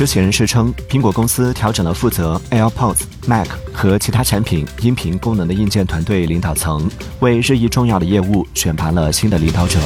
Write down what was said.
知情人士称苹果公司调整了负责 airpods mac 和其他产品音频功能的硬件团队领导层为日益重要的业务选拔了新的领导者。